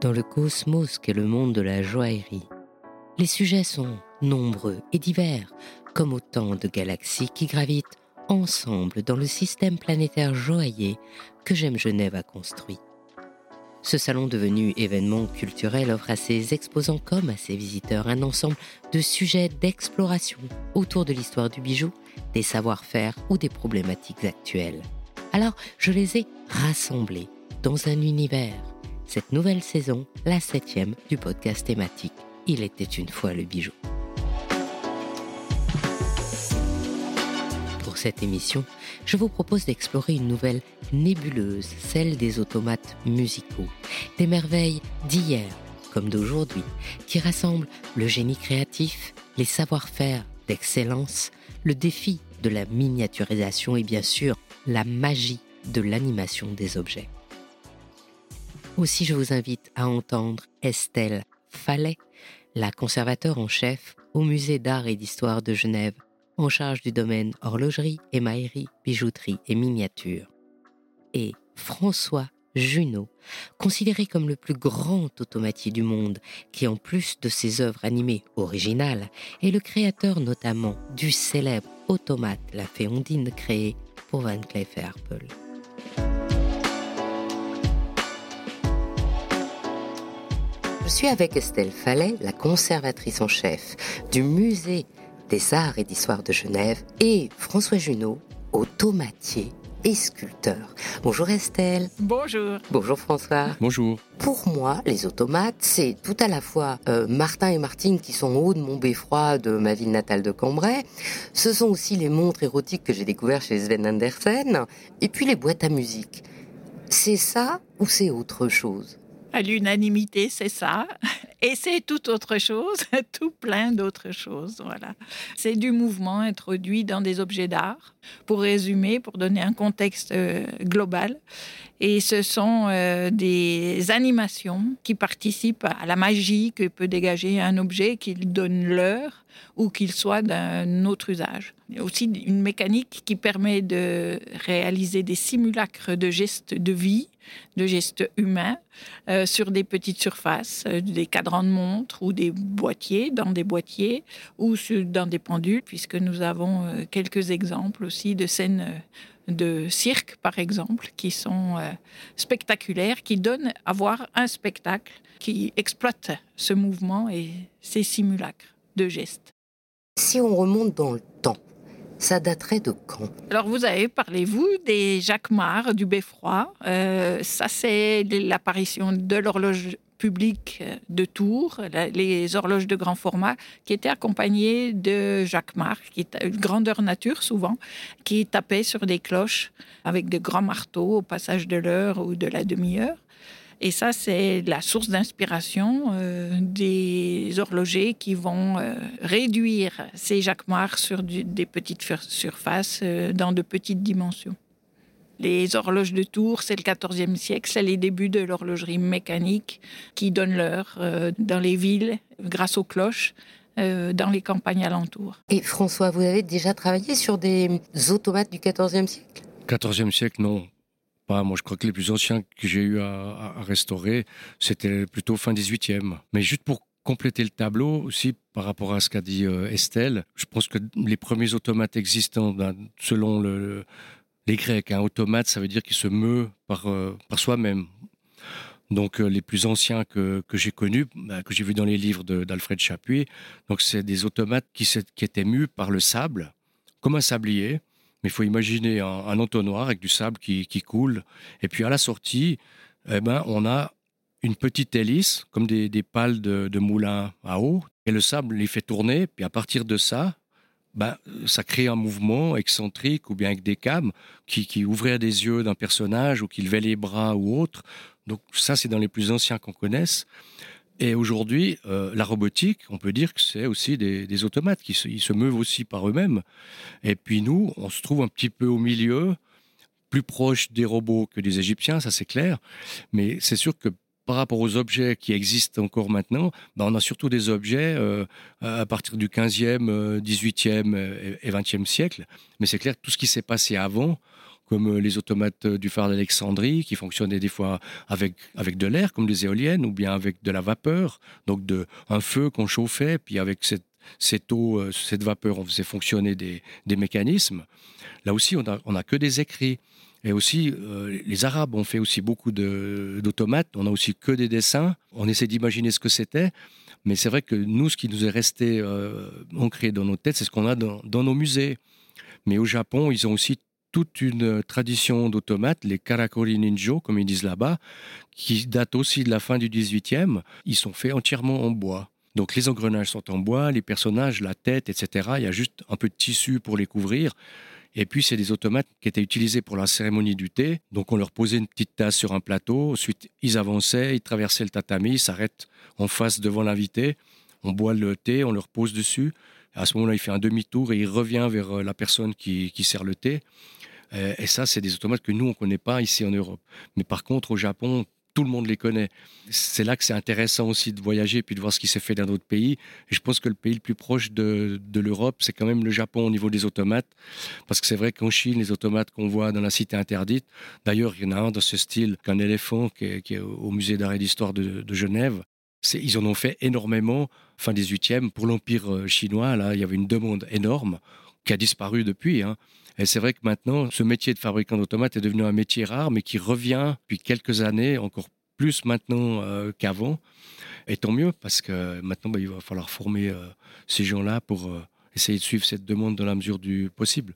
dans le cosmos qu'est le monde de la joaillerie. Les sujets sont nombreux et divers, comme autant de galaxies qui gravitent ensemble dans le système planétaire joaillier que J'aime Genève a construit. Ce salon devenu événement culturel offre à ses exposants comme à ses visiteurs un ensemble de sujets d'exploration autour de l'histoire du bijou, des savoir-faire ou des problématiques actuelles. Alors, je les ai rassemblés dans un univers. Cette nouvelle saison, la septième du podcast thématique Il était une fois le bijou. Pour cette émission, je vous propose d'explorer une nouvelle nébuleuse, celle des automates musicaux, des merveilles d'hier comme d'aujourd'hui, qui rassemblent le génie créatif, les savoir-faire d'excellence, le défi de la miniaturisation et bien sûr la magie de l'animation des objets. Aussi, je vous invite à entendre Estelle Fallet, la conservateur en chef au Musée d'art et d'histoire de Genève, en charge du domaine horlogerie, émaillerie, bijouterie et miniature. Et François Junot, considéré comme le plus grand automatier du monde, qui en plus de ses œuvres animées originales, est le créateur notamment du célèbre automate La Féondine créé pour Van Cleef Arpels. Je suis avec Estelle Fallet, la conservatrice en chef du musée des arts et d'histoire de Genève, et François Junot, automatier et sculpteur. Bonjour Estelle. Bonjour. Bonjour François. Bonjour. Pour moi, les automates, c'est tout à la fois euh, Martin et Martine qui sont hauts de mon beffroi de ma ville natale de Cambrai. Ce sont aussi les montres érotiques que j'ai découvertes chez Sven Andersen. Et puis les boîtes à musique. C'est ça ou c'est autre chose? À l'unanimité, c'est ça. Et c'est tout autre chose, tout plein d'autres choses. Voilà. C'est du mouvement introduit dans des objets d'art, pour résumer, pour donner un contexte euh, global. Et ce sont euh, des animations qui participent à la magie que peut dégager un objet, qu'il donne l'heure ou qu'il soit d'un autre usage. Il y a aussi une mécanique qui permet de réaliser des simulacres de gestes de vie, de gestes humains, euh, sur des petites surfaces, euh, des cadrans de montre ou des boîtiers, dans des boîtiers ou dans des pendules, puisque nous avons euh, quelques exemples aussi de scènes de cirque, par exemple, qui sont spectaculaires, qui donnent à voir un spectacle qui exploite ce mouvement et ces simulacres de gestes. Si on remonte dans le temps, ça daterait de quand? Alors vous avez parlé, vous, des jacquemart du Beffroi. Euh, ça, c'est l'apparition de l'horloge publique de Tours, les horloges de grand format, qui étaient accompagnées de jacquemart, qui est une grandeur nature souvent, qui tapait sur des cloches avec de grands marteaux au passage de l'heure ou de la demi-heure. Et ça, c'est la source d'inspiration euh, des horlogers qui vont euh, réduire ces jacquemars sur des petites surfaces euh, dans de petites dimensions. Les horloges de tour, c'est le XIVe siècle, c'est les débuts de l'horlogerie mécanique qui donne l'heure dans les villes grâce aux cloches. dans les campagnes alentours. Et François, vous avez déjà travaillé sur des automates du XIVe siècle? XIVe siècle, non. Moi, je crois que les plus anciens que j'ai eu à, restaurer, c'était plutôt fin 18e. Mais juste pour compléter le tableau aussi par rapport à ce qu'a dit euh, Estelle, je pense que les premiers automates existants, ben, selon le, les Grecs, un automate, ça veut dire qu'il se meut par, euh, par soi-même. Donc euh, les plus anciens que, que j'ai connus, ben, que j'ai vus dans les livres d'Alfred Chapuis, donc c'est des automates qui, qui étaient mus par le sable, comme un sablier, mais il faut imaginer un, entonnoir avec du sable qui, coule. Et puis à la sortie, eh ben, on a une petite hélice, comme des, pales de, moulin à eau. Et le sable les fait tourner. Puis à partir de ça, ben, ça crée un mouvement excentrique ou bien avec des cames qui, qui ouvraient des yeux d'un personnage ou qui levaient les bras ou autre. Donc ça, c'est dans les plus anciens qu'on connaisse. Et aujourd'hui, euh, la robotique, on peut dire que c'est aussi des, automates qui se, ils se meuvent aussi par eux-mêmes. Et puis nous, on se trouve un petit peu au milieu, plus proche des robots que des Égyptiens, ça c'est clair. Mais c'est sûr que par rapport aux objets qui existent encore maintenant, ben on a surtout des objets euh, à partir du 15e, 18e et 20e siècle. Mais c'est clair que tout ce qui s'est passé avant, comme les automates du phare d'Alexandrie, qui fonctionnaient des fois avec, avec de l'air, comme des éoliennes, ou bien avec de la vapeur, donc de, un feu qu'on chauffait, puis avec cette, cette eau, euh, cette vapeur, on faisait fonctionner des, des mécanismes. Là aussi, on n'a on a que des écrits. Et aussi, euh, les Arabes ont fait aussi beaucoup d'automates. On a aussi que des dessins. On essaie d'imaginer ce que c'était. Mais c'est vrai que nous, ce qui nous est resté euh, ancré dans nos têtes, c'est ce qu'on a dans, dans, nos musées. Mais au Japon, ils ont aussi toute une tradition d'automates, les karakori ninjo, comme ils disent là-bas, qui datent aussi de la fin du 18e. Ils sont faits entièrement en bois. Donc les engrenages sont en bois, les personnages, la tête, etc. Il y a juste un peu de tissu pour les couvrir. Et puis, c'est des automates qui étaient utilisés pour la cérémonie du thé. Donc, on leur posait une petite tasse sur un plateau. Ensuite, ils avançaient, ils traversaient le tatami, ils s'arrêtent en face devant l'invité. On boit le thé, on leur pose dessus. À ce moment-là, il fait un demi-tour et il revient vers euh, la personne qui, qui sert le thé. Euh, et ça, c'est des automates que nous, on ne connaît pas ici en Europe. Mais par contre, au Japon, tout le monde les connaît. C'est là que c'est intéressant aussi de voyager puis de voir ce qui s'est fait dans d'autres pays. Et je pense que le pays le plus proche de, de l'Europe, c'est quand même le Japon au niveau des automates. Parce que c'est vrai qu'en Chine, les automates qu'on voit dans la cité interdite, d'ailleurs, il y en a un dans ce style qu'un éléphant qui est, au musée d'art et d'histoire de, de Genève. Ils en ont fait énormément, fin 18e, pour l'Empire euh, chinois. Là, il y avait une demande énorme qui a disparu depuis. Hein. Et c'est vrai que maintenant, ce métier de fabricant d'automates est devenu un métier rare, mais qui revient depuis quelques années, encore plus maintenant euh, qu'avant. Et tant mieux, parce que maintenant, bah, il va falloir former euh, ces gens-là pour euh, essayer de suivre cette demande dans la mesure du possible.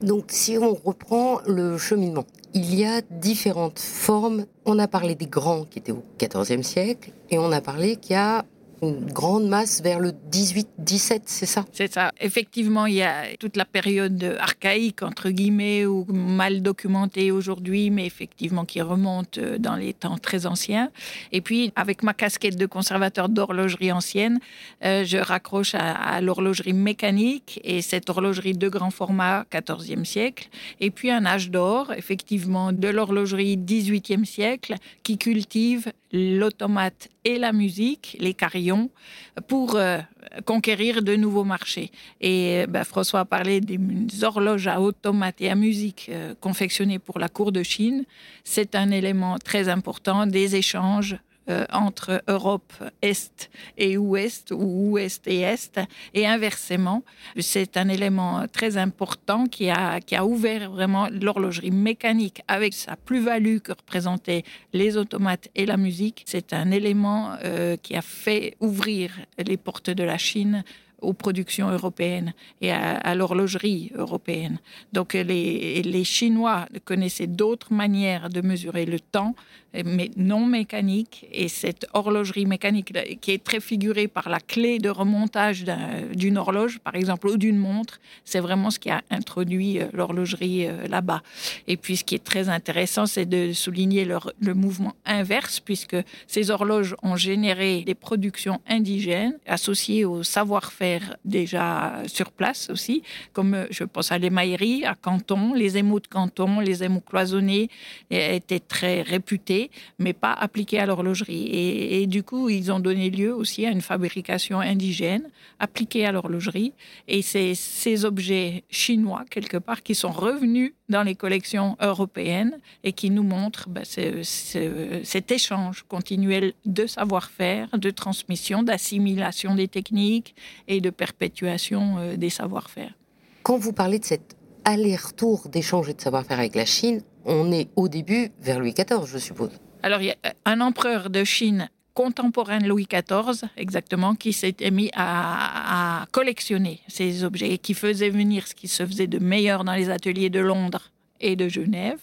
Donc, si on reprend le cheminement, il y a différentes formes. On a parlé des grands qui étaient au XIVe siècle, et on a parlé qu'il y a une grande masse vers le 18-17, c'est ça? C'est ça. Effectivement, il y a toute la période archaïque, entre guillemets, ou mal documentée aujourd'hui, mais effectivement qui remonte euh, dans les temps très anciens. Et puis, avec ma casquette de conservateur d'horlogerie ancienne, euh, je raccroche à, à l'horlogerie mécanique et cette horlogerie de grand format, 14e siècle. Et puis, un âge d'or, effectivement, de l'horlogerie 18e siècle, qui cultive l'automate et la musique, les carillons, pour euh, conquérir de nouveaux marchés. Et ben, François a parlé des horloges à automate et à musique euh, confectionnées pour la cour de Chine. C'est un élément très important des échanges euh, entre Europe Est et Ouest ou Ouest et Est et inversement. C'est un élément très important qui a, qui a ouvert vraiment l'horlogerie mécanique avec sa plus-value que représentaient les automates et la musique. C'est un élément euh, qui a fait ouvrir les portes de la Chine aux productions européennes et à, l'horlogerie européenne. Donc les, les Chinois connaissaient d'autres manières de mesurer le temps, mais non mécanique. Et cette horlogerie mécanique qui est très figurée par la clé de remontage d'une un, horloge, par exemple, ou d'une montre, c'est vraiment ce qui a introduit euh, l'horlogerie euh, là-bas. Et puis ce qui est très intéressant, c'est de souligner le mouvement inverse, puisque ces horloges ont généré des productions indigènes associées au savoir-faire déjà sur place aussi, comme euh, je pense à l'émaillerie à Canton, les émaux de Canton, les émaux cloisonnés étaient très réputés mais pas appliquée à l'horlogerie. Et, et, du coup, ils ont donné lieu aussi à une fabrication indigène appliquée à l'horlogerie. Et c'est ces objets chinois, quelque part, qui sont revenus dans les collections européennes et qui nous montrent ben, ce, ce, cet échange continuel de savoir-faire, de transmission, d'assimilation des techniques et de perpétuation euh, des savoir-faire. Quand vous parlez de cet aller-retour d'échange et de savoir-faire avec la Chine, on est au début vers Louis XIV, je suppose. Alors, il y a un empereur de Chine contemporain de Louis XIV, exactement, qui s'était mis à, collectionner ces objets et qui faisait venir ce qui se faisait de meilleur dans les ateliers de Londres et de Genève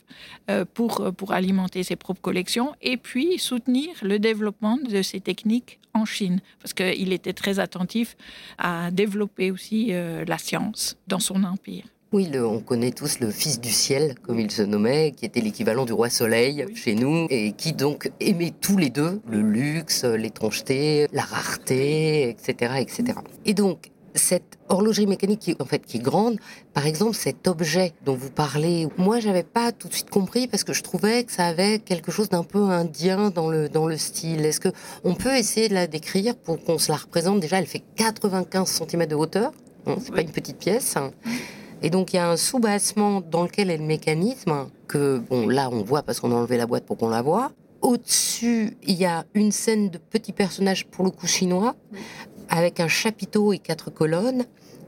euh, pour, pour alimenter ses propres collections et puis soutenir le développement de ces techniques en Chine, parce qu'il était très attentif à développer aussi euh, la science dans son empire. Oui, le, on connaît tous le fils du ciel, comme il se nommait, qui était l'équivalent du roi soleil oui. chez nous, et qui donc aimait tous les deux le luxe, l'étrangeté, la rareté, etc., etc. Et donc, cette horlogerie mécanique qui, en fait, qui est grande, par exemple, cet objet dont vous parlez, moi, j'avais pas tout de suite compris parce que je trouvais que ça avait quelque chose d'un peu indien dans le, dans le style. Est-ce que on peut essayer de la décrire pour qu'on se la représente? Déjà, elle fait 95 cm de hauteur. Hein, c'est oui. pas une petite pièce. Hein. Et donc il y a un sous-bassement dans lequel est le mécanisme, que bon là on voit parce qu'on a enlevé la boîte pour qu'on la voit. Au-dessus, il y a une scène de petits personnages pour le coup chinois, avec un chapiteau et quatre colonnes.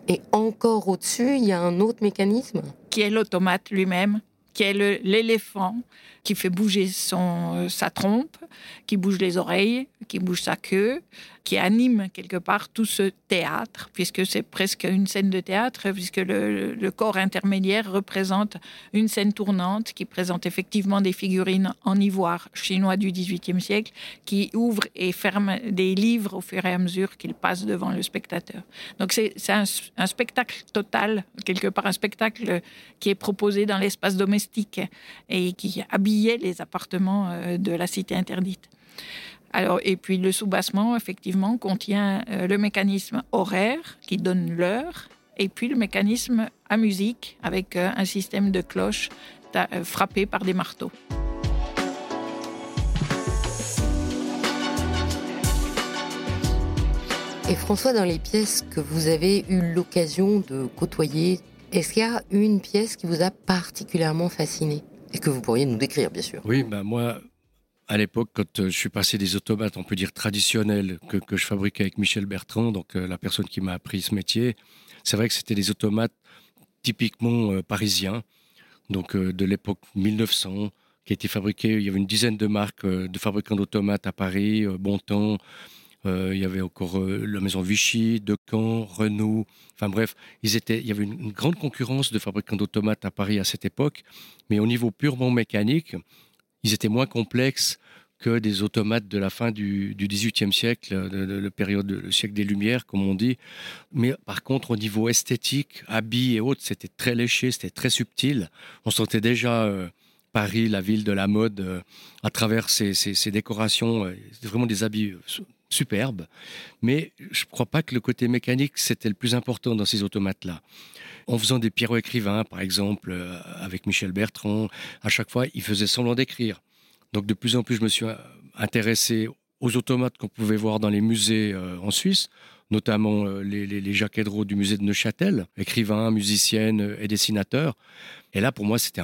Et encore au-dessus, il y a un autre mécanisme. Qui est l'automate lui-même, qui est l'éléphant, qui fait bouger son, euh, sa trompe, qui bouge les oreilles, qui bouge sa queue, qui anime quelque part tout ce théâtre, puisque c'est presque une scène de théâtre, puisque le, corps intermédiaire représente une scène tournante qui présente effectivement des figurines en ivoire chinois du XVIIIe siècle, qui ouvrent et ferment des livres au fur et à mesure qu'ils passent devant le spectateur. Donc c'est un, un spectacle total, quelque part un spectacle qui est proposé dans l'espace domestique et qui les appartements euh, de la cité interdite. Alors, et puis le soubassement, effectivement, contient euh, le mécanisme horaire qui donne l'heure, et puis le mécanisme à musique avec euh, un système de cloches frappées par des marteaux. Et François, dans les pièces que vous avez eu l'occasion de côtoyer, est-ce qu'il y a une pièce qui vous a particulièrement fasciné? Et que vous pourriez nous décrire, bien sûr Oui, ben moi, à l'époque, quand euh, je suis passé des automates, on peut dire traditionnels, que, que je fabriquais avec Michel Bertrand, donc euh, la personne qui m'a appris ce métier, c'est vrai que c'était des automates typiquement euh, parisiens, donc de l'époque 1900, qui étaient fabriqués. Il y avait une dizaine de marques de fabricants d'automates à Paris, Bontemps. Il y avait encore la maison Vichy, Decamp, Renault. Enfin bref, il y avait une, grande concurrence de fabricants d'automates à Paris à cette époque. Mais au niveau purement mécanique, ils étaient moins complexes que des automates de la fin du, XVIIIe siècle, de, la période, le siècle des Lumières, comme on dit. Mais par contre, au niveau esthétique, habits et autres, c'était très léché, c'était très subtil. On sentait déjà euh, Paris, la ville de la mode, euh, à travers ces, décorations. Euh, vraiment des habits superbes. Mais je ne crois pas que le côté mécanique, c'était le plus important dans ces automates-là en faisant des pierrots écrivains, par exemple, euh, avec Michel Bertrand. À chaque fois, il faisait semblant d'écrire. Donc, de plus en plus, je me suis euh, intéressé aux automates qu'on pouvait voir dans les musées euh, en Suisse, notamment les, les, les du musée de Neuchâtel, écrivains, musiciennes et dessinateurs. Et là, pour moi, c'était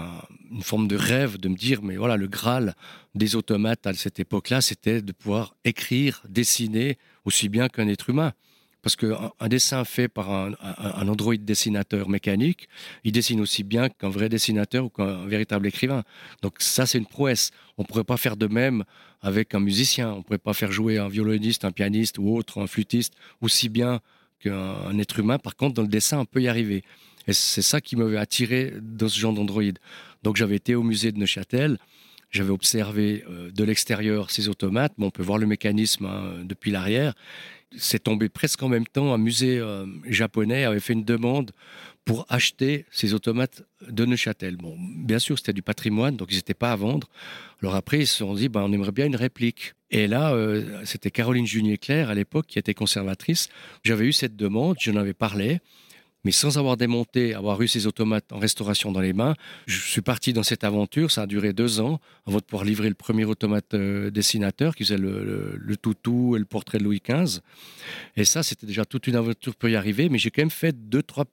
une forme de rêve de me dire, mais voilà, le Graal des automates à cette époque-là, c'était de pouvoir écrire, dessiner aussi bien qu'un être humain. Parce qu'un un dessin fait par un, un, Android dessinateur mécanique, il dessine aussi bien qu'un vrai dessinateur ou qu'un véritable écrivain. Donc ça, c'est une prouesse. On ne pourrait pas faire de même avec un musicien. On ne pourrait pas faire jouer un violoniste, un pianiste ou autre, un flûtiste, aussi bien qu'un être humain. Par contre, dans le dessin, on peut y arriver. Et c'est ça qui m'avait attiré dans ce genre d'Android. Donc j'avais été au musée de Neuchâtel. J'avais observé euh, de l'extérieur ces automates. on peut voir le mécanisme hein, depuis l'arrière c'est tombé presque en même temps. Un musée euh, japonais avait fait une demande pour acheter ces automates de Neuchâtel. Bon, bien sûr, c'était du patrimoine, donc ils n'étaient pas à vendre. Alors après, ils se sont dit, ben, on aimerait bien une réplique. Et là, euh, c'était Caroline Junier-Claire, à l'époque, qui était conservatrice. J'avais eu cette demande, j'en avais parlé. Mais sans avoir démonté, avoir eu ces automates en restauration dans les mains, je suis parti dans cette aventure. Ça a duré deux ans avant de pouvoir livrer le premier automate euh, dessinateur qui faisait le, le, toutou et le portrait de Louis XV. Et ça, c'était déjà toute une aventure pour y arriver. Mais j'ai quand même fait deux, trois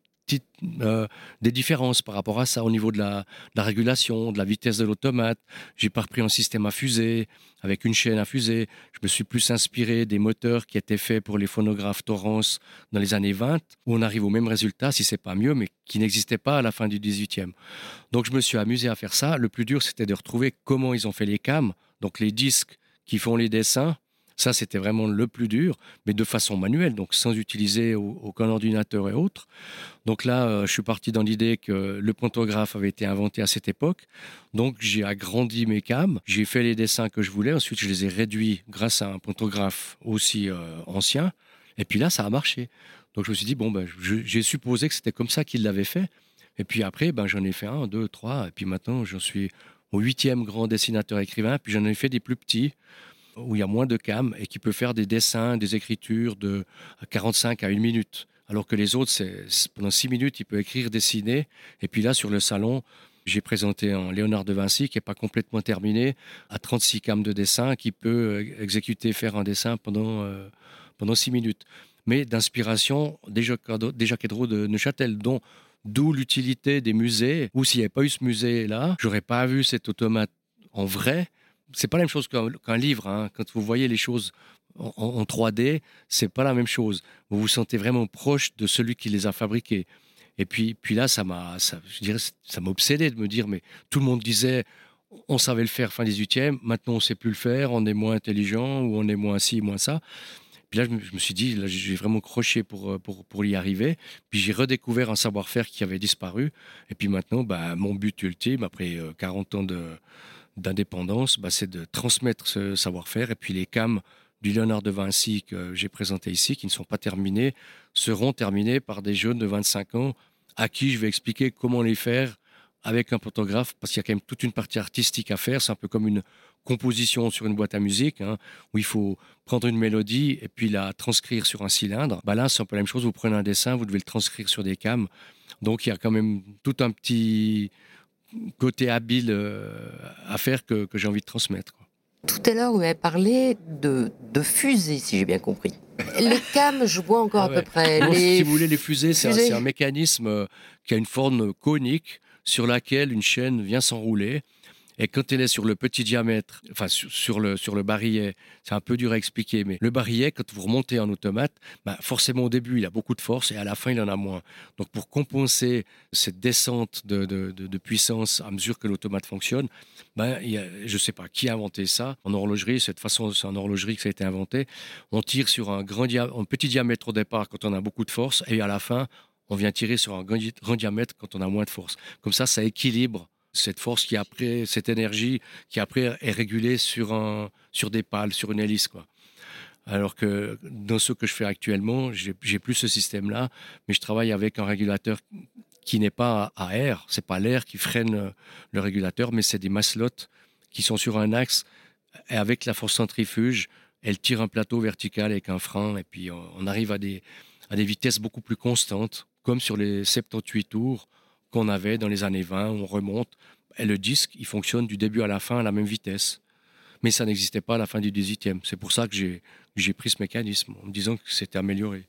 euh, des différences par rapport à ça au niveau de la, régulation, de la vitesse de l'automate. J'ai pas repris un système à fusée avec une chaîne à fusée. Je me suis plus inspiré des moteurs qui étaient faits pour les phonographes Torrance dans les années 20, où on arrive au même résultat, si c'est pas mieux, mais qui n'existait pas à la fin du 18e. Donc je me suis amusé à faire ça. Le plus dur, c'était de retrouver comment ils ont fait les cams, donc les disques qui font les dessins ça, c'était vraiment le plus dur, mais de façon manuelle, donc sans utiliser aucun ordinateur et autres. Donc là, euh, je suis parti dans l'idée que le pontographe avait été inventé à cette époque. Donc j'ai agrandi mes cams, j'ai fait les dessins que je voulais. Ensuite, je les ai réduits grâce à un pontographe aussi euh, ancien. Et puis là, ça a marché. Donc je me suis dit, bon, ben, j'ai supposé que c'était comme ça qu'il l'avait fait. Et puis après, ben, j'en ai fait un, deux, trois. Et puis maintenant, j'en suis au huitième grand dessinateur écrivain. Puis j'en ai fait des plus petits où il y a moins de cam et qui peut faire des dessins, des écritures de 45 à 1 minute. Alors que les autres, pendant 6 minutes, il peut écrire, dessiner. Et puis là, sur le salon, j'ai présenté un Léonard de Vinci qui n'est pas complètement terminé, à 36 cam de dessin, qui peut euh, exécuter, faire un dessin pendant, euh, pendant 6 minutes. Mais d'inspiration, déjà Quedro de Neuchâtel, dont D'où l'utilité des musées. Ou s'il n'y avait pas eu ce musée-là, j'aurais pas vu cet automate en vrai. C'est pas la même chose qu'un livre. Hein. Quand vous voyez les choses en, en 3D, c'est pas la même chose. Vous vous sentez vraiment proche de celui qui les a fabriqués. Et puis, puis là, ça m'a, je dirais, ça m'a obsédé de me dire, mais tout le monde disait, on savait le faire fin 18e, maintenant on sait plus le faire, on est moins intelligent ou on est moins ci, moins ça. Puis là, je me, suis dit, là, j'ai vraiment croché pour, pour, pour y arriver. Puis j'ai redécouvert un savoir-faire qui avait disparu. Et puis maintenant, bah, mon but ultime, après 40 euh, ans de, d'indépendance, bah, c'est de transmettre ce savoir-faire. Et puis les CAM du Léonard de Vinci que j'ai présenté ici, qui ne sont pas terminés, seront terminés par des jeunes de 25 ans à qui je vais expliquer comment les faire avec un photographe, parce qu'il y a quand même toute une partie artistique à faire. C'est un peu comme une composition sur une boîte à musique, hein, où il faut prendre une mélodie et puis la transcrire sur un cylindre. Bah là, c'est un peu la même chose. Vous prenez un dessin, vous devez le transcrire sur des cams. Donc, il y a quand même tout un petit côté habile euh, à faire que, j'ai envie de transmettre. Tout à l'heure, vous avez parlé de, de fusée, si j'ai bien compris. Les cams, je vois encore à ah peu près. Si vous voulez, les fusées, c'est un, mécanisme euh, qui a une forme conique sur laquelle une chaîne vient s'enrouler. Et quand elle est sur le petit diamètre, enfin sur, le, sur le barillet, c'est un peu dur à expliquer, mais le barillet, quand vous remontez en automate, bah forcément au début, il a beaucoup de force et à la fin, il en a moins. Donc pour compenser cette descente de, de, puissance à mesure que l'automate fonctionne, ben, je ne sais pas qui a inventé ça. En horlogerie, cette façon, c'est en horlogerie que ça a été inventé. On tire sur un, grand un petit diamètre au départ quand on a beaucoup de force et à la fin, on vient tirer sur un grand diamètre quand on a moins de force. Comme ça, ça équilibre cette force qui après, cette énergie qui après est régulée sur, un, sur des pales, sur une hélice. Quoi. Alors que dans ce que je fais actuellement, j'ai plus ce système-là, mais je travaille avec un régulateur qui n'est pas à air, c'est pas l'air qui freine le régulateur, mais c'est des maslottes qui sont sur un axe et avec la force centrifuge, elle tire un plateau vertical avec un frein et puis on arrive à des, à des vitesses beaucoup plus constantes comme sur les 78 tours qu'on avait dans les années 20, on remonte. Et le disque, il fonctionne du début à la fin à la même vitesse. Mais ça n'existait pas à la fin du 18e. C'est pour ça que j'ai pris ce mécanisme, en me disant que c'était amélioré.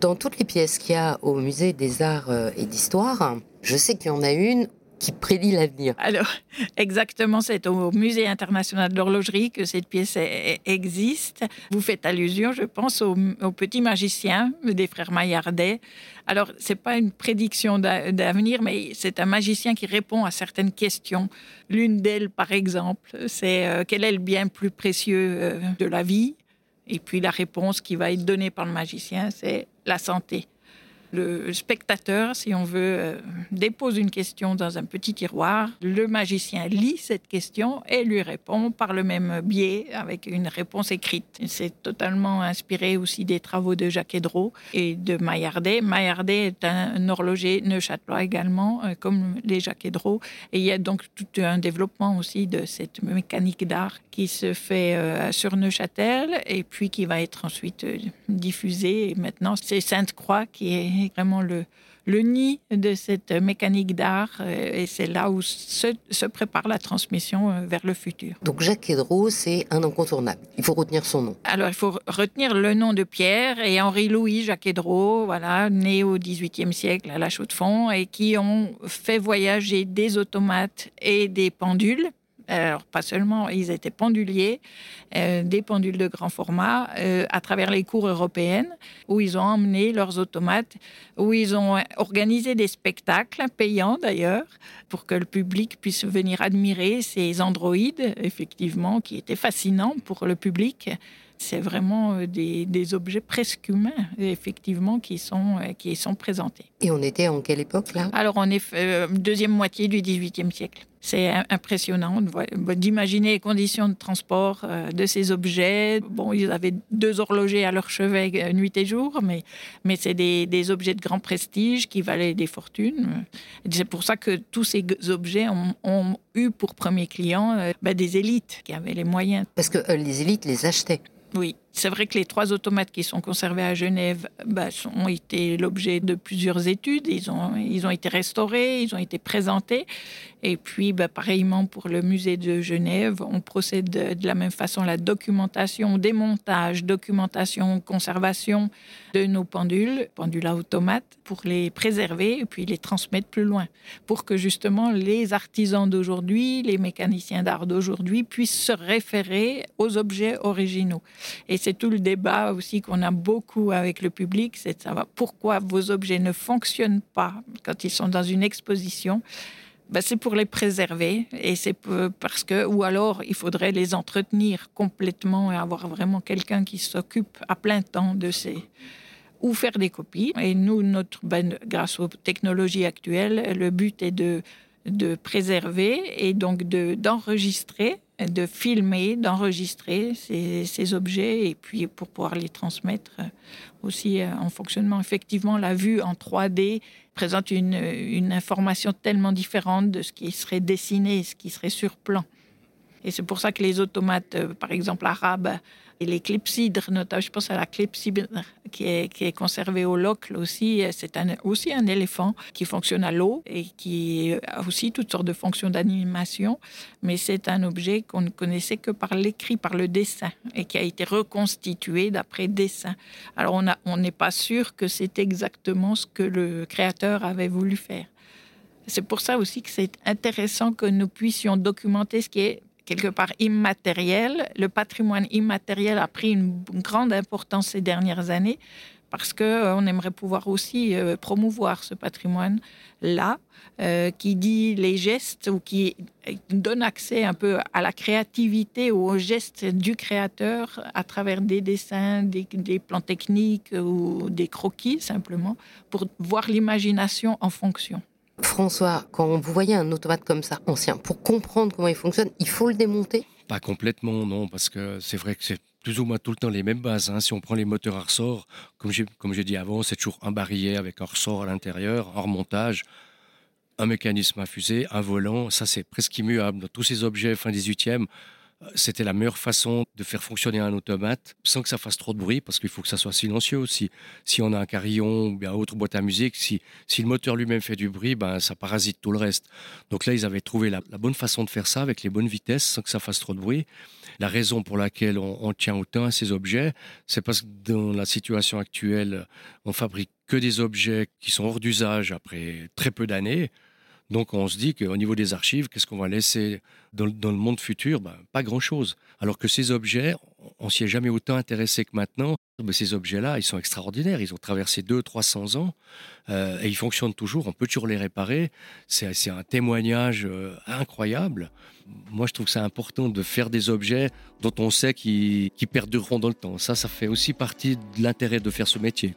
Dans toutes les pièces qu'il y a au musée des arts euh, et d'histoire, je sais qu'il y en a une qui prédit l'avenir. Alors, exactement, c'est au Musée international de l'horlogerie que cette pièce existe. Vous faites allusion, je pense, au, petit magicien des frères Maillardet. Alors, ce n'est pas une prédiction d'avenir, mais c'est un magicien qui répond à certaines questions. L'une d'elles, par exemple, c'est euh, quel est le bien plus précieux euh, de la vie? Et puis la réponse qui va être donnée par le magicien, c'est la santé le spectateur, si on veut, euh, dépose une question dans un petit tiroir. Le magicien lit cette question et lui répond par le même biais avec une réponse écrite. C'est totalement inspiré aussi des travaux de Jacques Hédreau et de Maillardet. Maillardet est un horloger neuchâtelois également, euh, comme les Jacques Hédreau. Et il y a donc tout un développement aussi de cette mécanique d'art qui se fait euh, sur Neuchâtel et puis qui va être ensuite diffusée. Et maintenant, c'est Sainte-Croix qui est vraiment le, le nid de cette mécanique d'art euh, et c'est là où se, se, prépare la transmission euh, vers le futur. Donc Jacques Hédreau, c'est un incontournable. Il faut retenir son nom. Alors il faut retenir le nom de Pierre et Henri-Louis Jacques Hédreau, voilà, né au XVIIIe siècle à La Chaux-de-Fonds et qui ont fait voyager des automates et des pendules alors pas seulement, ils étaient penduliers, euh, des pendules de grand format, euh, à travers les cours européennes, où ils ont emmené leurs automates, où ils ont organisé des spectacles, payants d'ailleurs, pour que le public puisse venir admirer ces androïdes, effectivement, qui étaient fascinants pour le public c'est vraiment euh, des, objets presque humains, effectivement, qui sont, qui sont présentés. Et on était en quelle époque là? Alors on est deuxième moitié du XVIIIe siècle. C'est impressionnant d'imaginer les conditions de transport euh, de ces objets. Bon, ils avaient deux horlogers à leur chevet euh, nuit et jour, mais, mais c'est des, objets de grand prestige qui valaient des fortunes. C'est pour ça que tous ces objets ont, eu pour premier client euh, bah, des élites qui avaient les moyens. Parce que les élites les achetaient. Oui, C'est vrai que les trois automates qui sont conservés à Genève bah, ont été l'objet de plusieurs études. Ils ont, ils ont été restaurés, ils ont été présentés. Et puis, bah, pareillement pour le musée de Genève, on procède de, la même façon la documentation, démontage, documentation, conservation de nos pendules, pendules à automates, pour les préserver et puis les transmettre plus loin. Pour que justement les artisans d'aujourd'hui, les mécaniciens d'art d'aujourd'hui puissent se référer aux objets originaux. C'est tout le débat aussi qu'on a beaucoup avec le public, c'est de savoir pourquoi vos objets ne fonctionnent pas quand ils sont dans une exposition. Ben, c'est pour les préserver et c'est parce que ou alors il faudrait les entretenir complètement et avoir vraiment quelqu'un qui s'occupe à plein temps de ces ou faire des copies. Et nous, notre, ben, grâce aux technologies actuelles, le but est de, de préserver et donc d'enregistrer de filmer, d'enregistrer ces, objets et puis pour pouvoir les transmettre aussi euh, en fonctionnement. Effectivement, la vue en 3D présente une, une information tellement différente de ce qui serait dessiné, ce qui serait sur plan. Et c'est pour ça que les automates, euh, par exemple arabes, et les clepsydres, notamment, je pense à la clepsydre qui est, conservée au locle aussi. C'est aussi un éléphant qui fonctionne à l'eau et qui a aussi toutes sortes de fonctions d'animation. Mais c'est un objet qu'on ne connaissait que par l'écrit, par le dessin et qui a été reconstitué d'après dessin. Alors on n'est pas sûr que c'est exactement ce que le créateur avait voulu faire. C'est pour ça aussi que c'est intéressant que nous puissions documenter ce qui est quelque part immatériel. Le patrimoine immatériel a pris une, grande importance ces dernières années parce qu'on euh, aimerait pouvoir aussi euh, promouvoir ce patrimoine-là, euh, qui dit les gestes ou qui donne accès un peu à la créativité ou aux gestes du créateur à travers des dessins, des, des plans techniques ou des croquis simplement, pour voir l'imagination en fonction. François, quand vous voyez un automate comme ça, ancien, pour comprendre comment il fonctionne, il faut le démonter? Pas complètement, non, parce que c'est vrai que c'est plus ou moins tout le temps les mêmes bases. Hein. Si on prend les moteurs à ressort, comme j'ai, comme j'ai dit avant, c'est toujours un barillet avec un ressort à l'intérieur, hors montage, un mécanisme à fusée, un volant, ça c'est presque immuable. Dans tous ces objets fin 18e, c'était la meilleure façon de faire fonctionner un automate sans que ça fasse trop de bruit, parce qu'il faut que ça soit silencieux aussi. Si on a un carillon ou bien autre boîte à musique, si, si le moteur lui-même fait du bruit, ben, ça parasite tout le reste. Donc là, ils avaient trouvé la, bonne façon de faire ça avec les bonnes vitesses sans que ça fasse trop de bruit. La raison pour laquelle on, tient autant à ces objets, c'est parce que dans la situation actuelle, on fabrique que des objets qui sont hors d'usage après très peu d'années. Donc on se dit qu'au niveau des archives, qu'est-ce qu'on va laisser dans, le monde futur? Ben, Pas grand-chose. Alors que ces objets, on s'y est jamais autant intéressé que maintenant. Mais ces objets-là, ils sont extraordinaires. Ils ont traversé 200-300 ans euh, et ils fonctionnent toujours. On peut toujours les réparer. C'est un témoignage euh, incroyable. Moi, je trouve que c'est important de faire des objets dont on sait qu'ils perdureront dans le temps. Ça, ça fait aussi partie de l'intérêt de faire ce métier.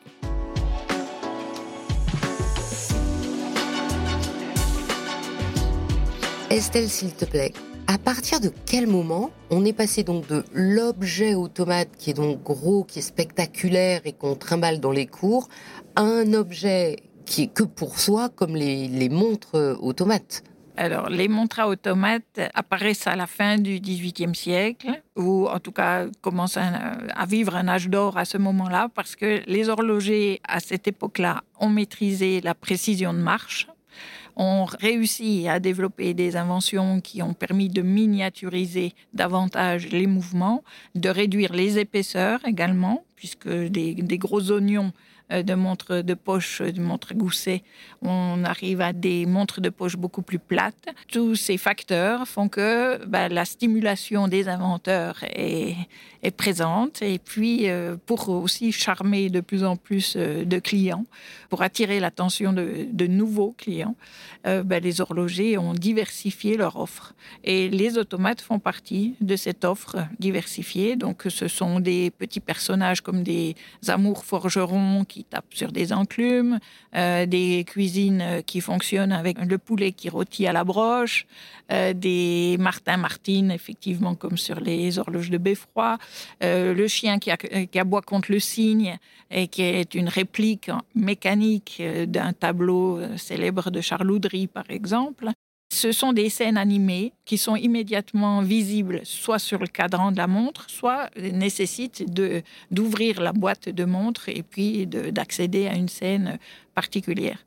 Estelle, s'il te plaît, à partir de quel moment on est passé donc de l'objet automate qui est donc gros, qui est spectaculaire et qu'on trimballe dans les cours, à un objet qui est que pour soi, comme les, montres automates alors, les montres à automates apparaissent à la fin du XVIIIe siècle, ou en tout cas commencent à vivre un âge d'or à ce moment-là, parce que les horlogers à cette époque-là ont maîtrisé la précision de marche, ont réussi à développer des inventions qui ont permis de miniaturiser davantage les mouvements, de réduire les épaisseurs également, puisque des, des gros oignons de montres de poche, de montres gousset, on arrive à des montres de poche beaucoup plus plates. Tous ces facteurs font que bah, la stimulation des inventeurs est, présente et puis euh, pour aussi charmer de plus en plus euh, de clients, pour attirer l'attention de, de, nouveaux clients, bah, les horlogers ont diversifié leur offre et les automates font partie de cette offre diversifiée. Donc ce sont des petits personnages comme des amours forgerons qui tapent sur des enclumes, euh, des cuisines euh, qui fonctionnent avec le poulet qui rôtit à la broche, euh, des Martin Martine, effectivement, comme sur les horloges de Beffroi, le chien qui, qui, aboie contre le cygne et qui est une réplique mécanique d'un tableau célèbre de Charles Audry, par exemple. Ce sont des scènes animées qui sont immédiatement visibles, soit sur le cadran de la montre, soit nécessitent d'ouvrir la boîte de montre et puis d'accéder à une scène particulière.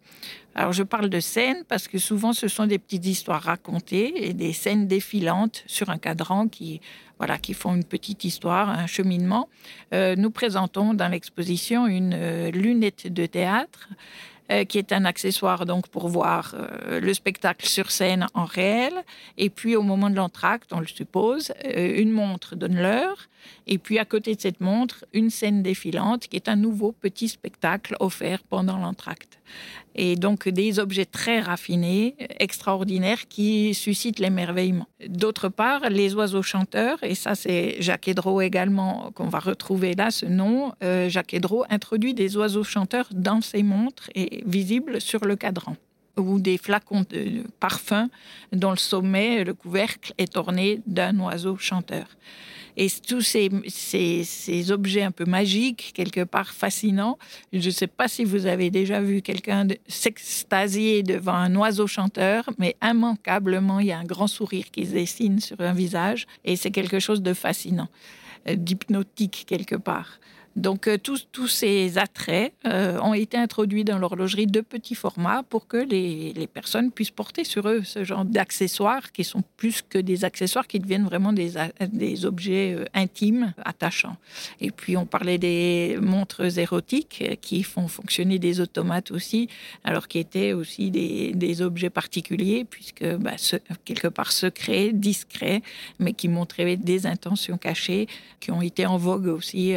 Alors je parle de scènes parce que souvent ce sont des petites histoires racontées et des scènes défilantes sur un cadran qui, voilà, qui font une petite histoire, un cheminement. Euh, nous présentons dans l'exposition une euh, lunette de théâtre euh, qui est un accessoire donc pour voir euh, le spectacle sur scène en réel. Et puis au moment de l'entracte, on le suppose, euh, une montre donne l'heure. Et puis à côté de cette montre, une scène défilante qui est un nouveau petit spectacle offert pendant l'entracte et donc des objets très raffinés, extraordinaires, qui suscitent l'émerveillement. D'autre part, les oiseaux chanteurs, et ça c'est Jacques Hédreau également qu'on va retrouver là, ce nom, euh, Jacques Hédreau introduit des oiseaux chanteurs dans ses montres et visibles sur le cadran ou des flacons de parfum dont le sommet, le couvercle, est orné d'un oiseau chanteur. Et tous ces, ces, objets un peu magiques, quelque part fascinants, je ne sais pas si vous avez déjà vu quelqu'un s'extasier devant un oiseau chanteur, mais immanquablement, il y a un grand sourire qui se dessine sur un visage, et c'est quelque chose de fascinant, euh, d'hypnotique quelque part. Donc euh, tous, ces attraits euh, ont été introduits dans l'horlogerie de petits formats pour que les, personnes puissent porter sur eux ce genre d'accessoires qui sont plus que des accessoires, qui deviennent vraiment des, objets euh, intimes, attachants. Et puis on parlait des montres érotiques qui font fonctionner des automates aussi, alors qui étaient aussi des, objets particuliers, puisque bah, quelque part secrets, discrets, mais qui montraient des intentions cachées, qui ont été en vogue aussi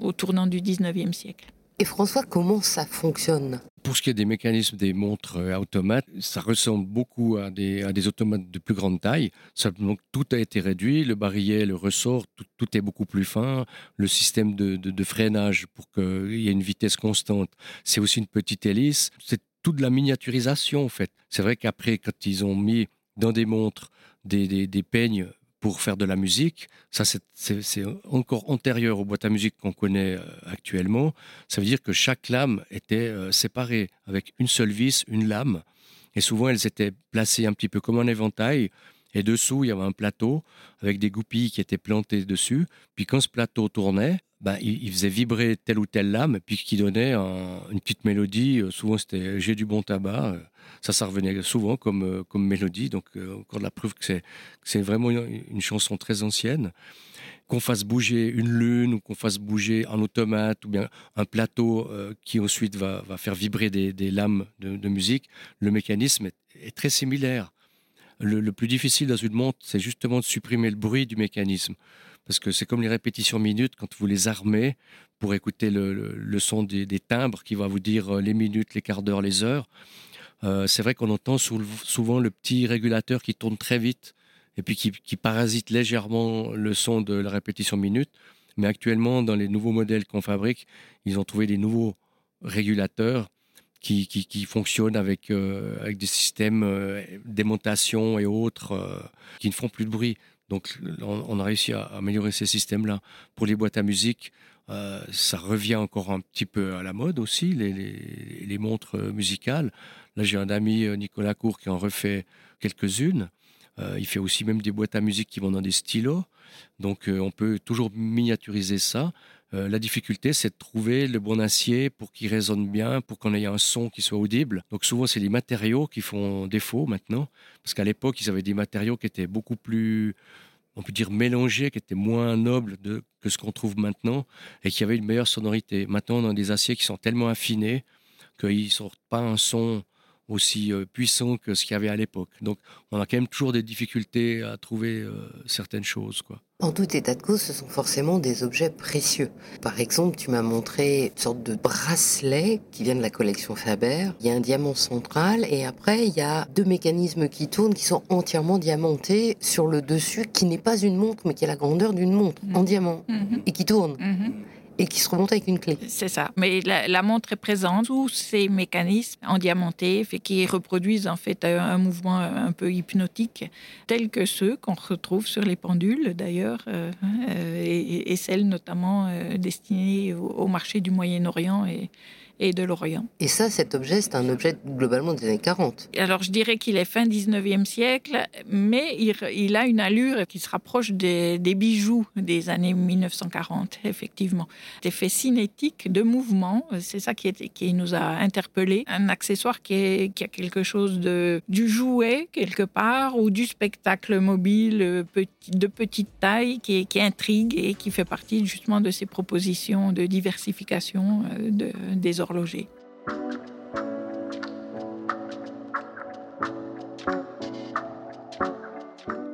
au tournant du 19e siècle. Et François, comment ça fonctionne? Pour ce qui est des mécanismes des montres euh, automates, ça ressemble beaucoup à des, à des automates de plus grande taille. donc, tout a été réduit, le barillet, le ressort, tout, est beaucoup plus fin. Le système de, de, freinage pour qu'il y ait une vitesse constante, c'est aussi une petite hélice. C'est toute la miniaturisation en fait. C'est vrai qu'après, quand ils ont mis dans des montres des, des, des peignes pour faire de la musique. Ça, c'est encore antérieur aux boîtes à musique qu'on connaît euh, actuellement. Ça veut dire que chaque lame était euh, séparée avec une seule vis, une lame. Et souvent, elles étaient placées un petit peu comme un éventail. Et dessous, il y avait un plateau avec des goupilles qui étaient plantées dessus. Puis quand ce plateau tournait, ben, il, faisait vibrer telle ou telle lame, puis qui donnait une petite mélodie. Euh, souvent, c'était J'ai du bon tabac. Ça, ça revenait souvent comme, euh, comme mélodie. Donc, euh, encore de la preuve que c'est vraiment une, chanson très ancienne. Qu'on fasse bouger une lune ou qu'on fasse bouger un automate ou bien un plateau euh, qui ensuite va, va, faire vibrer des, des lames de, musique, le mécanisme est, très similaire. Le, le, plus difficile dans une montre, c'est justement de supprimer le bruit du mécanisme. Parce que c'est comme les répétitions minutes, quand vous les armez pour écouter le, son des, timbres qui va vous dire les minutes, les quarts d'heure, les heures. Euh, c'est vrai qu'on entend souvent le petit régulateur qui tourne très vite et puis qui, parasite légèrement le son de la répétition minute. Mais actuellement, dans les nouveaux modèles qu'on fabrique, ils ont trouvé des nouveaux régulateurs qui, fonctionnent avec, euh, avec des systèmes euh, d'aimantation et autres qui ne font plus de bruit. Donc, on, a réussi à améliorer ces systèmes-là. Pour les boîtes à musique, ça revient encore un petit peu à la mode aussi, les, montres musicales. Là, j'ai un ami, euh, Nicolas Cour, qui en refait quelques-unes. Euh, il fait aussi même des boîtes à musique qui vont dans des stylos. Donc, euh, on peut toujours miniaturiser ça. La difficulté, c'est de trouver le bon acier pour qu'il résonne bien, pour qu'on ait un son qui soit audible. Donc, souvent, c'est les matériaux qui font défaut maintenant. Parce qu'à l'époque, ils avaient des matériaux qui étaient beaucoup plus on peut dire mélangés, qui étaient moins nobles que ce qu'on trouve maintenant et qui avaient une meilleure sonorité. Maintenant, on a des aciers qui sont tellement affinés qu'ils ne sortent pas un son aussi euh, puissant que ce qu'il y avait à l'époque. Donc on a quand même toujours des difficultés à trouver euh, certaines choses. Quoi. En tout état de cause, ce sont forcément des objets précieux. Par exemple, tu m'as montré une sorte de bracelet qui vient de la collection Faber. Il y a un diamant central et après, il y a deux mécanismes qui tournent qui sont entièrement diamantés sur le dessus, qui n'est pas une montre, mais qui a la grandeur d'une montre en mmh. diamant mmh. et qui tourne. Mmh et qui se remonte avec une clé. C'est ça. Mais la, montre est présente sous ces mécanismes endiamantés qui reproduisent en fait un, mouvement un peu hypnotique, tel que ceux qu'on retrouve sur les pendules d'ailleurs, euh, euh, et, celles notamment euh, destinées au, marché du Moyen-Orient et, et de l'Orient. Et ça, cet objet, c'est un objet globalement des années 40. Alors je dirais qu'il est fin 19e siècle, mais il, a une allure qui se rapproche des, bijoux des années 1940, effectivement. Effet cinétique de mouvement, c'est ça qui, qui nous a interpellés. Un accessoire qui, est, qui a quelque chose de, du jouet quelque part ou du spectacle mobile de petite taille qui, qui intrigue et qui fait partie justement de ces propositions de diversification euh, de, des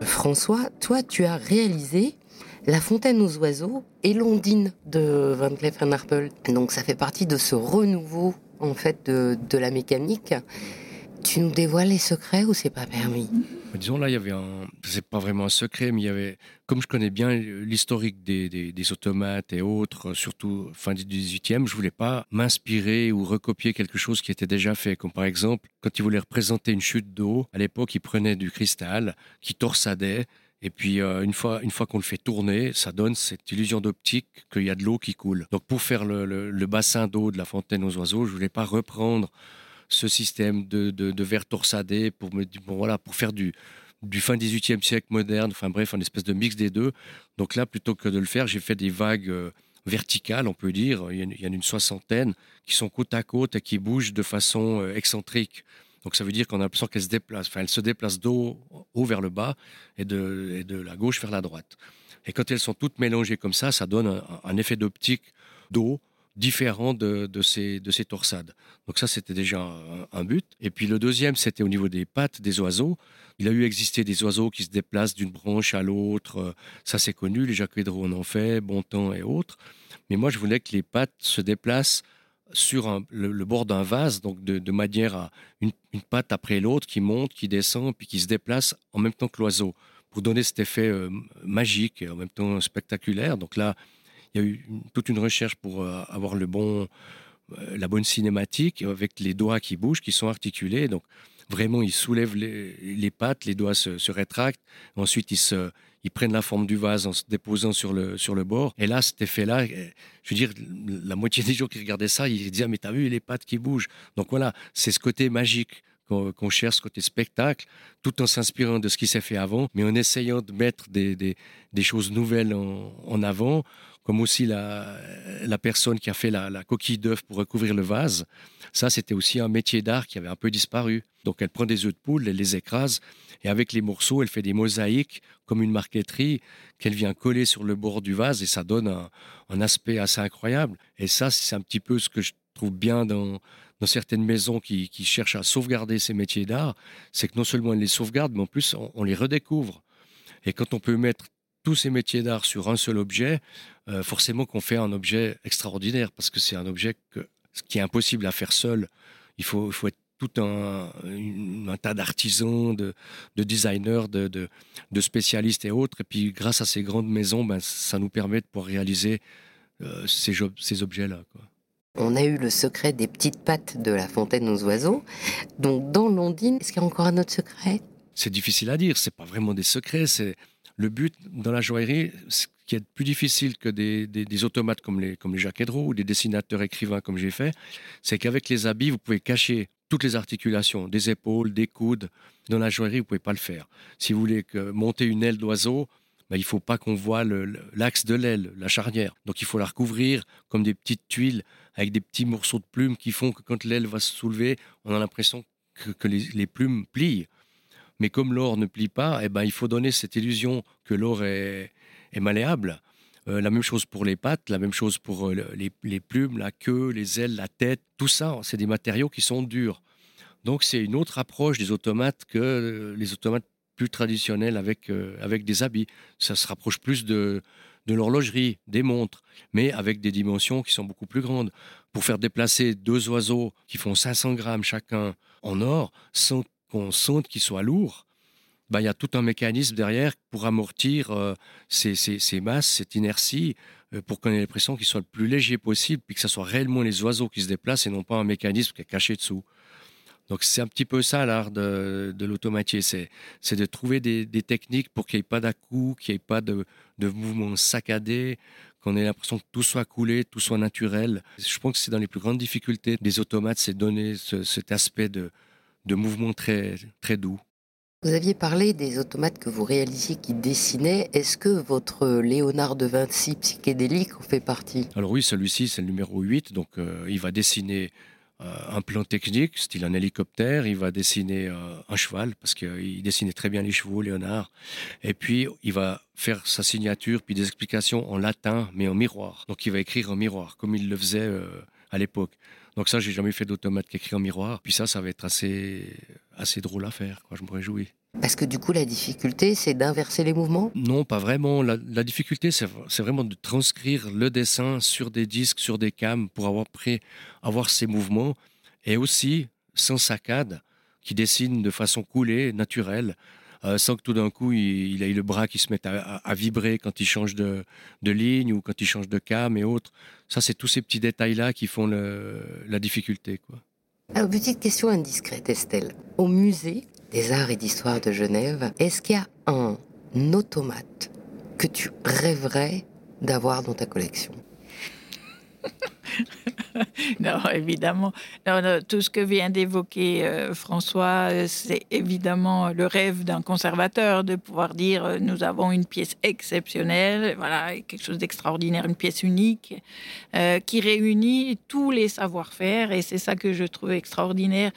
François, toi, tu as réalisé La Fontaine aux oiseaux et Londine de Van Cleef Arpels. Donc, ça fait partie de ce renouveau en fait de la mécanique. Tu nous dévoiles les secrets ou c'est pas permis? Disons là, il y avait un, c'est pas vraiment un secret, mais il y avait, comme je connais bien l'historique des, des, automates et autres, surtout fin du 18e, je voulais pas m'inspirer ou recopier quelque chose qui était déjà fait. Comme par exemple, quand ils voulaient représenter une chute d'eau, à l'époque, ils prenaient du cristal qui torsadait et puis, euh, une fois, une fois qu'on le fait tourner, ça donne cette illusion d'optique qu'il y a de l'eau qui coule. Donc, pour faire le, le bassin d'eau de la fontaine aux oiseaux, je voulais pas reprendre ce système de, de, verre torsadé pour, me, voilà, pour faire du, du fin 18e siècle moderne, enfin bref, un espèce de mix des deux. Donc là, plutôt que de le faire, j'ai fait des vagues euh, verticales, on peut dire. Il y, en a une soixantaine qui sont côte à côte et qui bougent de façon euh, excentrique. Donc ça veut dire qu'on a l'impression qu'elles se déplacent, enfin elles se déplacent d'eau haut vers le bas et de, et de la gauche vers la droite. Et quand elles sont toutes mélangées comme ça, ça donne un, un effet d'optique d'eau différent de, ces, de ces torsades. Donc ça, c'était déjà un, but. Et puis le deuxième, c'était au niveau des pattes des oiseaux. Il a eu existé des oiseaux qui se déplacent d'une branche à l'autre. Ça, c'est connu. Les Jacques en ont fait, Bontemps et autres. Mais moi, je voulais que les pattes se déplacent sur le, bord d'un vase, donc de, manière à une, patte après l'autre qui monte, qui descend, puis qui se déplace en même temps que l'oiseau, pour donner cet effet euh, magique et en même temps spectaculaire. Donc là, il y a eu toute une recherche pour euh, avoir le bon, euh, la bonne cinématique avec les doigts qui bougent, qui sont articulés. Donc vraiment, ils soulèvent les, pattes, les doigts se, rétractent. Ensuite, ils, prennent la forme du vase en se déposant sur le, sur le bord. Et là, cet effet-là, euh, je veux dire, la moitié des gens qui regardaient ça, ils disaient, ah, mais t'as vu les pattes qui bougent. Donc voilà, c'est ce côté magique qu'on cherche, côté spectacle, tout en s'inspirant de ce qui s'est fait avant, mais en essayant de mettre des, des, des choses nouvelles en, en avant, comme aussi la, la personne qui a fait la, coquille d'œuf pour recouvrir le vase. Ça, c'était aussi un métier d'art qui avait un peu disparu. Donc, elle prend des œufs de poule, elle les écrase, et avec les morceaux, elle fait des mosaïques comme une marqueterie qu'elle vient coller sur le bord du vase, et ça donne un, un aspect assez incroyable. Et ça, c'est un petit peu ce que je trouve bien dans, dans certaines maisons qui, cherchent à sauvegarder ces métiers d'art, c'est que non seulement elles les sauvegardent, mais en plus on, les redécouvre. Et quand on peut mettre tous ces métiers d'art sur un seul objet, euh, forcément qu'on fait un objet extraordinaire parce que c'est un objet qui est impossible à faire seul. Il faut, être tout un, tas d'artisans, de, de, designers, de, spécialistes et autres. Et puis, grâce à ces grandes maisons, ben, ça nous permet de pouvoir réaliser euh, ces objets-là. On a eu le secret des petites pattes de la fontaine aux oiseaux. Donc, dans Londine, est-ce qu'il y a encore un autre secret? C'est difficile à dire. C'est pas vraiment des secrets. C'est le but dans la joaillerie, ce qui est plus difficile que des, automates comme les, comme les Jacques Edro ou des dessinateurs écrivains comme j'ai fait, c'est qu'avec les habits, vous pouvez cacher toutes les articulations, des épaules, des coudes. Dans la joaillerie, vous pouvez pas le faire. Si vous voulez monter une aile d'oiseau, ben, il faut pas qu'on voit l'axe de l'aile, la charnière. Donc il faut la recouvrir comme des petites tuiles avec des petits morceaux de plumes qui font que quand l'aile va se soulever, on a l'impression que, les, les, plumes plient. Mais comme l'or ne plie pas, eh ben, il faut donner cette illusion que l'or est, malléable. Euh, la même chose pour les pattes, la même chose pour euh, les, plumes, la queue, les ailes, la tête. Tout ça, c'est des matériaux qui sont durs. Donc c'est une autre approche des automates que euh, les automates plus traditionnels avec, avec des habits. Ça se rapproche plus de, de l'horlogerie, des montres, mais avec des dimensions qui sont beaucoup plus grandes. Pour faire déplacer deux oiseaux qui font 500 grammes chacun en or, sans qu'on sente qu'il soit lourd, bah, il y a tout un mécanisme derrière pour amortir euh, ces, masses, cette inertie, euh, pour qu'on ait l'impression qu'il soit le plus léger possible, puis que ce soit réellement les oiseaux qui se déplacent et non pas un mécanisme qui est caché dessous. Donc c'est un petit peu ça l'art de, de l'automatier, c'est, de trouver des, techniques pour qu'il n'y ait pas d'à-coups, qu'il n'y ait pas de, de mouvements saccadés, qu'on ait l'impression que tout soit coulé, tout soit naturel. Je pense que c'est dans les plus grandes difficultés des automates, c'est donner cet aspect de, de mouvement très, très doux. Vous aviez parlé des automates que vous réalisiez qui dessinaient. Est-ce que votre Léonard de Vinci psychédélique en fait partie? Alors oui, celui-ci, c'est le numéro 8. Donc euh, il va dessiner un plan technique, style un hélicoptère. Il va dessiner euh, un cheval, parce qu'il dessinait très bien les chevaux, Léonard. Et puis, il va faire sa signature, puis des explications en latin, mais en miroir. Donc il va écrire en miroir, comme il le faisait à l'époque. Donc ça, j'ai jamais fait d'automate qui écrit en miroir. Puis ça, ça va être assez, assez drôle à faire. Quoi. Je me réjouis. Parce que du coup, la difficulté, c'est d'inverser les mouvements? Non, pas vraiment. La, difficulté, c'est vraiment de transcrire le dessin sur des disques, sur des cams, pour avoir prêt, avoir ces mouvements. Et aussi, sans saccade, qui dessine de façon coulée, naturelle. Euh, sans que tout d'un coup il, ait le bras qui se mette à, vibrer quand il change de, ligne ou quand il change de cam et autres. Ça, c'est tous ces petits détails-là qui font la difficulté. Quoi. Alors, petite question indiscrète, Estelle. Au musée des arts et d'histoire de Genève, est-ce qu'il y a un automate que tu rêverais d'avoir dans ta collection? non, évidemment. tout ce que vient d'évoquer euh, François, euh, c'est évidemment le rêve d'un conservateur de pouvoir dire euh, nous avons une pièce exceptionnelle, voilà, quelque chose d'extraordinaire, une pièce unique qui réunit tous les savoir-faire. Et c'est ça que je trouve extraordinaire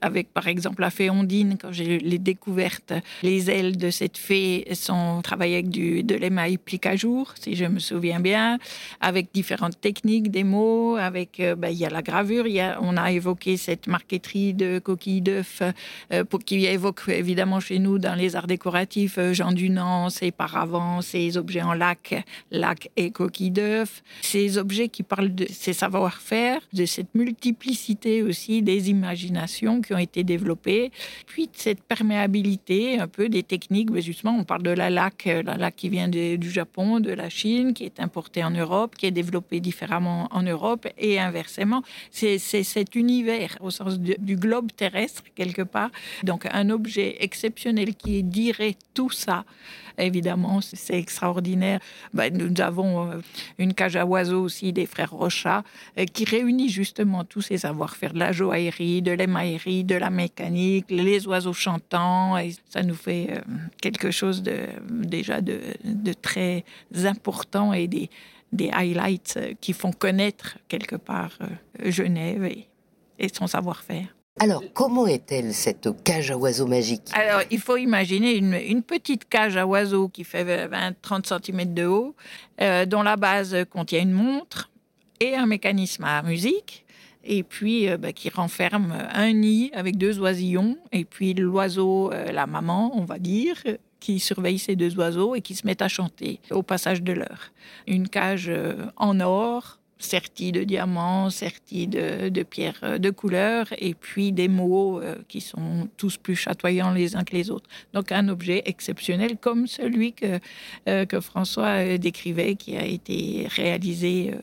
avec, par exemple, la fée Ondine, quand j'ai les découvertes. Les ailes de cette fée sont travaillées avec du, de l'émail plique à jour, si je me souviens bien, avec différentes techniques, des mots, avec ben, il y a la gravure, il y a, on a évoqué cette marqueterie de coquilles d'œufs euh, qui évoque évidemment chez nous dans les arts décoratifs euh, Jean Dunant, ses paravents, ces objets en lac, lac et coquilles d'œufs, ces objets qui parlent de ces savoir-faire, de cette multiplicité aussi des imaginations qui ont été développées, puis de cette perméabilité un peu des techniques, mais justement on parle de la lac, euh, la lac qui vient du Japon, de la Chine, qui est importée en Europe, qui est développée différemment en Europe et inversement. C'est cet univers au sens du globe terrestre, quelque part. Donc un objet exceptionnel qui dirait tout ça. Évidemment, c'est extraordinaire. Ben, nous avons euh, une cage à oiseaux aussi des frères Rocha euh, qui réunit justement tous ces savoir-faire de la joaillerie, de l'émaillerie, de la mécanique, les oiseaux chantants. Et ça nous fait euh, quelque chose de, déjà de, de très important et des, des highlights euh, qui font connaître quelque part euh, Genève et, son savoir-faire. Alors, comment est-elle cette cage à oiseaux magique Alors, il faut imaginer une, petite cage à oiseaux qui fait 20-30 cm de haut, euh, dont la base contient une montre et un mécanisme à musique, et puis bah, qui renferme un nid avec deux oisillons, et puis l'oiseau, la maman, on va dire, qui surveillent ces deux oiseaux et qui se mettent à chanter au passage de l'heure. Une cage euh, en or, sertie de diamants, sertie de, pierres euh, de couleur, et puis des mots euh, qui sont tous plus chatoyants les uns que les autres. Donc un objet exceptionnel comme celui que, que François décrivait, qui a été réalisé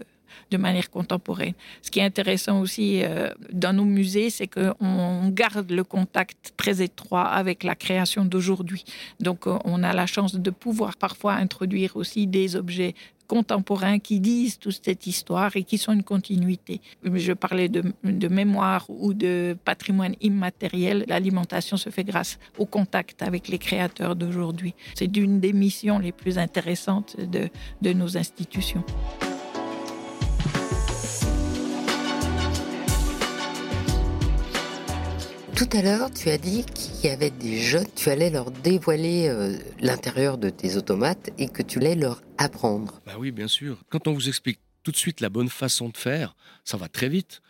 de manière contemporaine. Ce qui est intéressant aussi euh, dans nos musées, c'est qu'on garde le contact très étroit avec la création d'aujourd'hui. Donc euh, on a la chance de pouvoir parfois introduire aussi des objets contemporains qui disent toute cette histoire et qui sont une continuité. Je parlais de, mémoire ou de patrimoine immatériel. L'alimentation se fait grâce au contact avec les créateurs d'aujourd'hui. C'est d'une des missions les plus intéressantes de nos institutions. Tout à l'heure, tu as dit qu'il y avait des jeunes, tu allais leur dévoiler euh, l'intérieur de tes automates et que tu allais leur apprendre. Bah oui, bien sûr. Quand on vous explique tout de suite la bonne façon de faire, ça va très vite.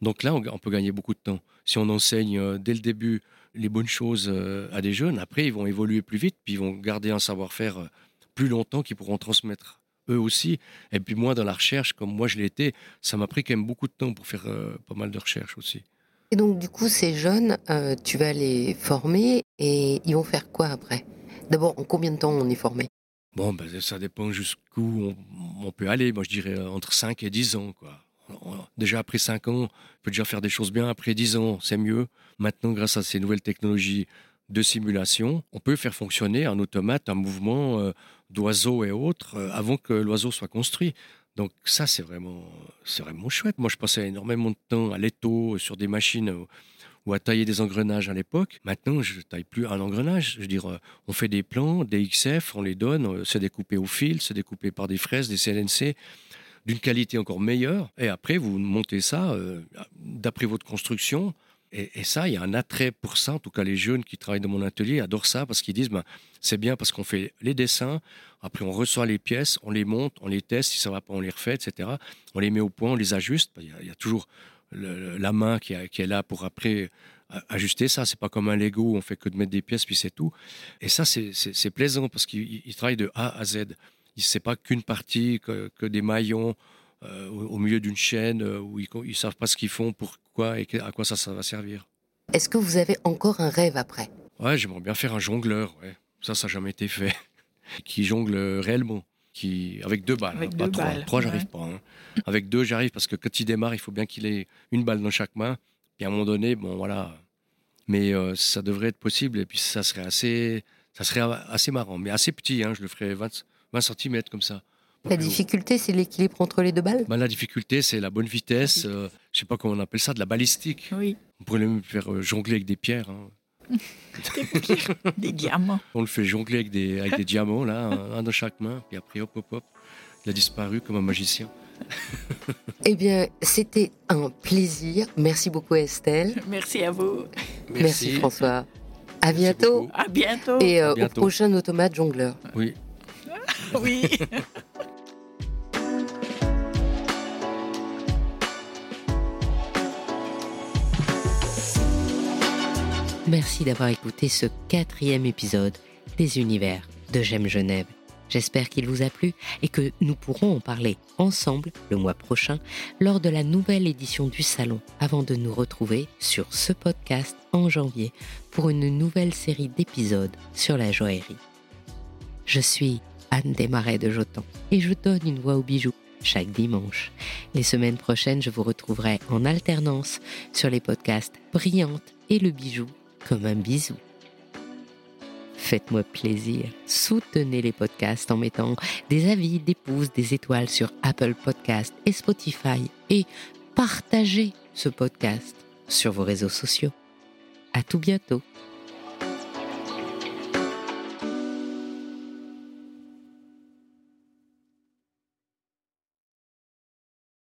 Donc là, on, peut gagner beaucoup de temps. Si on enseigne euh, dès le début les bonnes choses euh, à des jeunes, après, ils vont évoluer plus vite, puis ils vont garder un savoir-faire plus longtemps qu'ils pourront transmettre eux aussi. Et puis moi, dans la recherche, comme moi je l'ai été, ça m'a pris quand même beaucoup de temps pour faire pas mal de recherches aussi. Et donc, du coup, ces jeunes, euh, tu vas les former et ils vont faire quoi après? D'abord, en combien de temps on est formé? Bon, ben, ça dépend jusqu'où on, peut aller. Moi, je dirais euh, entre 5 et 10 ans. Quoi. Déjà après 5 ans, on peut déjà faire des choses bien. Après 10 ans, c'est mieux. Maintenant, grâce à ces nouvelles technologies, de simulation, on peut faire fonctionner un automate, un mouvement euh, d'oiseau et autres euh, avant que l'oiseau soit construit. Donc ça, c'est vraiment, c'est vraiment chouette. Moi, je passais énormément de temps à l'étau sur des machines euh, ou à tailler des engrenages à l'époque. Maintenant, je ne taille plus un engrenage. Je veux dire, on fait des plans, des XF, on les donne, c'est découpé au fil, c'est découpé par des fraises, des CNC d'une qualité encore meilleure. Et après, vous montez ça d'après votre construction et, ça, il y a un attrait pour ça. En tout cas, les jeunes qui travaillent dans mon atelier adorent ça parce qu'ils disent ben, c'est bien parce qu'on fait les dessins, après on reçoit les pièces, on les monte, on les teste, si ça va pas, on les refait, etc. On les met au point, on les ajuste. Il y a, toujours la main qui, est là pour après ajuster ça. C'est pas comme un Lego où on fait que de mettre des pièces puis c'est tout. Et ça, c'est plaisant parce qu'ils travaillent de A à Z. C'est pas qu'une partie, que des maillons. Euh, au, milieu d'une chaîne euh, où ils ne savent pas ce qu'ils font, pourquoi et à quoi ça, ça va servir. Est-ce que vous avez encore un rêve après? Ouais, j'aimerais bien faire un jongleur. Ouais. Ça, ça n'a jamais été fait. qui jongle réellement. Qui, avec deux balles, avec hein, deux. Balles, trois, j'arrive pas. Hein. Avec deux, j'arrive parce que quand il démarre, il faut bien qu'il ait une balle dans chaque main. Puis à un moment donné, bon voilà. Mais euh, ça devrait être possible et puis ça serait assez, ça serait assez marrant, mais assez petit. Hein, je le ferais 20, 20 cm comme ça. La difficulté, c'est l'équilibre entre les deux balles bah, La difficulté, c'est la bonne vitesse. Euh, je ne sais pas comment on appelle ça, de la balistique. Oui. On pourrait même faire euh, jongler avec des pierres. Hein. des, diamants. On le fait jongler avec des, avec des diamants, là, un, dans chaque main. Puis après, hop, hop, hop. Il a disparu comme un magicien. eh bien, c'était un plaisir. Merci beaucoup, Estelle. Merci à vous. Merci, François. À bientôt. À bientôt. Et euh, au prochain automate jongleur. Oui. oui. Merci d'avoir écouté ce quatrième épisode des univers de J'aime Genève. J'espère qu'il vous a plu et que nous pourrons en parler ensemble le mois prochain lors de la nouvelle édition du salon avant de nous retrouver sur ce podcast en janvier pour une nouvelle série d'épisodes sur la joaillerie. Je suis Anne Desmarais de Jotan et je donne une voix aux bijoux chaque dimanche. Les semaines prochaines, je vous retrouverai en alternance sur les podcasts Brillante et le bijou comme un bisou. Faites-moi plaisir, soutenez les podcasts en mettant des avis, des pouces, des étoiles sur Apple Podcasts et Spotify et partagez ce podcast sur vos réseaux sociaux. À tout bientôt.